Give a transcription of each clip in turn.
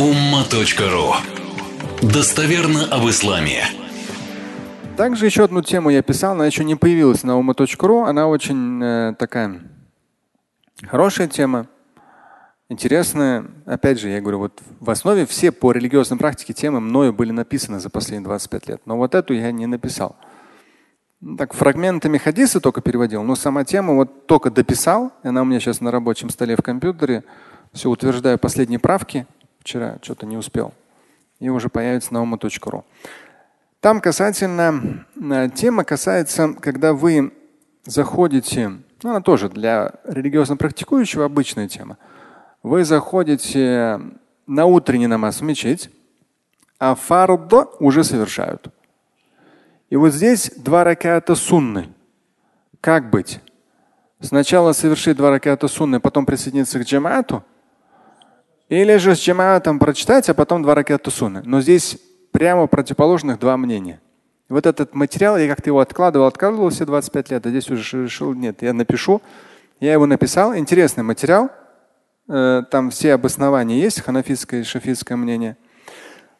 umma.ru Достоверно об исламе. Также еще одну тему я писал, она еще не появилась на ума.ру. Она очень э, такая хорошая тема, интересная. Опять же, я говорю, вот в основе все по религиозной практике темы мною были написаны за последние 25 лет. Но вот эту я не написал. Так, фрагментами хадиса только переводил, но сама тема вот только дописал. Она у меня сейчас на рабочем столе в компьютере. Все утверждаю последние правки. Вчера что-то не успел. И уже появится на ума.ру. Там касательно, э, тема касается, когда вы заходите, ну она тоже для религиозно практикующего обычная тема. Вы заходите на утренний намаз в мечеть, а фард уже совершают. И вот здесь два раката сунны. Как быть? Сначала совершить два раката сунны, потом присоединиться к джамату? Или же с джаматом прочитать, а потом два раката сунны? Но здесь прямо противоположных два мнения. Вот этот материал, я как-то его откладывал, откладывал все 25 лет, а здесь уже решил, нет, я напишу. Я его написал. Интересный материал. Э, там все обоснования есть, ханафитское и шафитское мнение.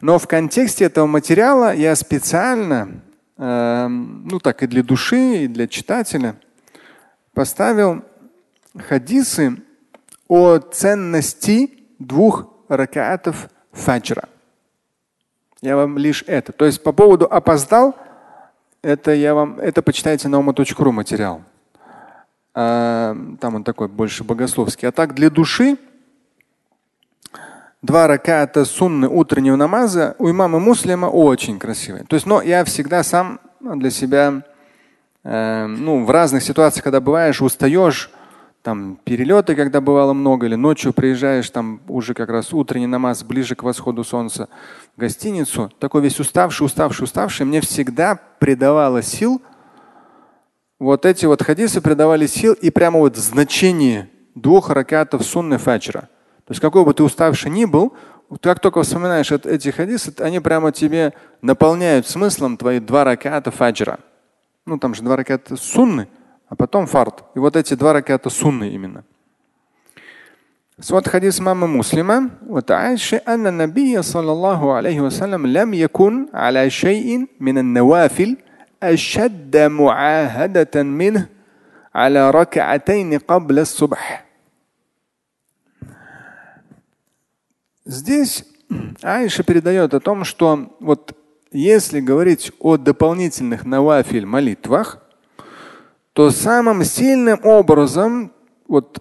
Но в контексте этого материала я специально Эм, ну так и для души, и для читателя, поставил хадисы о ценности двух ракатов фаджра. Я вам лишь это. То есть по поводу опоздал, это я вам, это почитайте на ума.ру материал. А, там он такой больше богословский. А так для души два раката сунны утреннего намаза у имама Муслима очень красивые. То есть, но я всегда сам для себя, э, ну, в разных ситуациях, когда бываешь, устаешь, там перелеты, когда бывало много, или ночью приезжаешь, там уже как раз утренний намаз ближе к восходу солнца в гостиницу, такой весь уставший, уставший, уставший, мне всегда придавало сил. Вот эти вот хадисы придавали сил и прямо вот значение двух ракатов сунны фаджра. То есть какой бы ты уставший ни был, как только вспоминаешь эти хадисы, они прямо тебе наполняют смыслом твои два раката фаджра. Ну там же два раката сунны, а потом фарт. И вот эти два раката сунны именно. Вот хадис мамы муслима. Вот Айша, анна набия саллаллаху алейхи вассалям лям якун аля шейин мин навафил أشد معاهدة منه على ركعتين قبل الصبح Здесь Айша передает о том, что вот если говорить о дополнительных навафиль молитвах, то самым сильным образом вот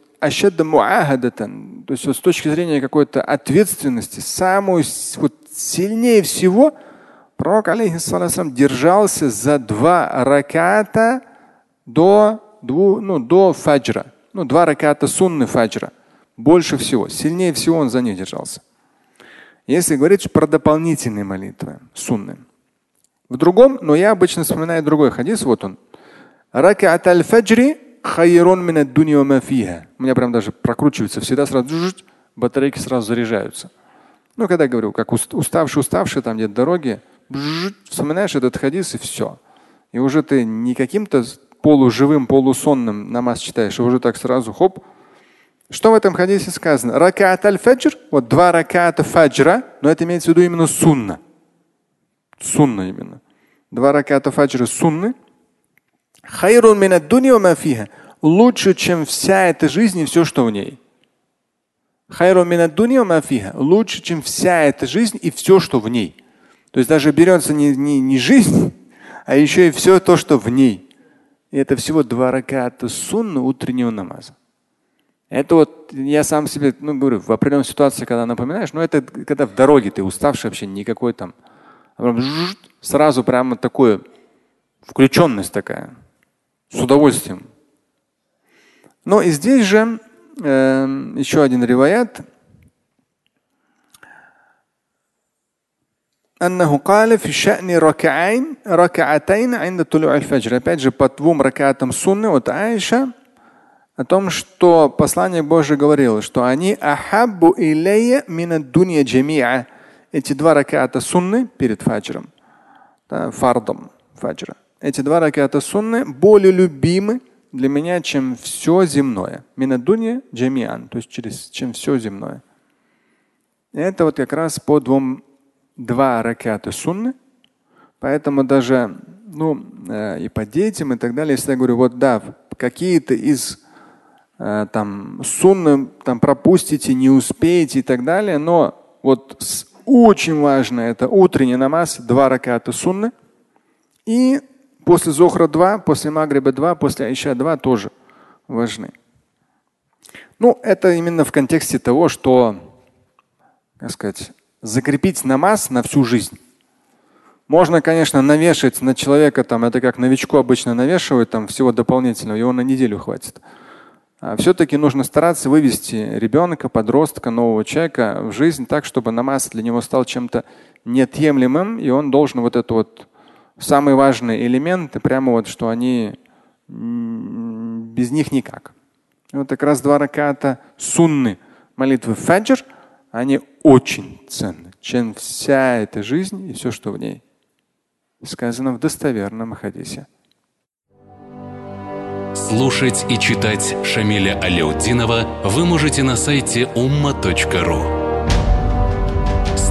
муахадатан, то есть вот с точки зрения какой-то ответственности, самую вот сильнее всего пророк алейхиссалам держался за два раката до, дву, ну, до фаджра, ну, два раката сунны фаджра. Больше всего, сильнее всего он за них держался. Если говорить про дополнительные молитвы, сунны. В другом, но я обычно вспоминаю другой хадис, вот он. Ракат аль-фаджри хайрон мин У меня прям даже прокручивается всегда сразу батарейки сразу заряжаются. Ну, когда говорю, как уставший, уставший, там где-то дороги, вспоминаешь этот хадис и все. И уже ты не каким-то полуживым, полусонным намаз читаешь, а уже так сразу хоп, что в этом хадисе сказано? Ракат аль-фаджр, вот два раката фаджра, но это имеется в виду именно сунна. Сунна именно. Два раката фаджра сунны. Хайрун мафиха. Лучше, чем вся эта жизнь и все, что в ней. Хайрун мафиха. Лучше, чем вся эта жизнь и все, что в ней. То есть даже берется не, не, не жизнь, а еще и все то, что в ней. И это всего два раката сунны утреннего намаза. Это вот я сам себе, ну, говорю, в определенной ситуации, когда напоминаешь, но это когда в дороге ты уставший вообще никакой там, сразу прямо такое, включенность такая, с удовольствием. Ну и здесь же э, еще один реваят. أنه قال في شأن ركعين ركعتين عند طلوع الفجر. Опять же, по двум ракатам сунны от Аиша о том, что послание Божие говорило, что они ахаббу илейя мина дунья джамиа. Эти два раката сунны перед фаджром, да, фардом фаджра. Эти два раката сунны более любимы для меня, чем все земное. Мина дунья джамиан, то есть через, чем все земное. Это вот как раз по двум, два ракета сунны. Поэтому даже ну, э, и по детям и так далее, если я говорю, вот да, какие-то из э, там сунны там пропустите, не успеете и так далее, но вот очень важно это утренний намаз, два раката сунны. И после Зохра два, после Магриба два, после Айша два тоже важны. Ну, это именно в контексте того, что, как сказать, закрепить намаз на всю жизнь. Можно, конечно, навешать на человека, там, это как новичку обычно навешивают, там всего дополнительного, его на неделю хватит. А все-таки нужно стараться вывести ребенка, подростка, нового человека в жизнь так, чтобы намаз для него стал чем-то неотъемлемым, и он должен вот это вот самые важные элементы, прямо вот, что они без них никак. Вот как раз два раката сунны молитвы фаджр, они очень ценны, чем вся эта жизнь и все, что в ней сказано в достоверном хадисе. Слушать и читать Шамиля Аляутдинова вы можете на сайте umma.ru.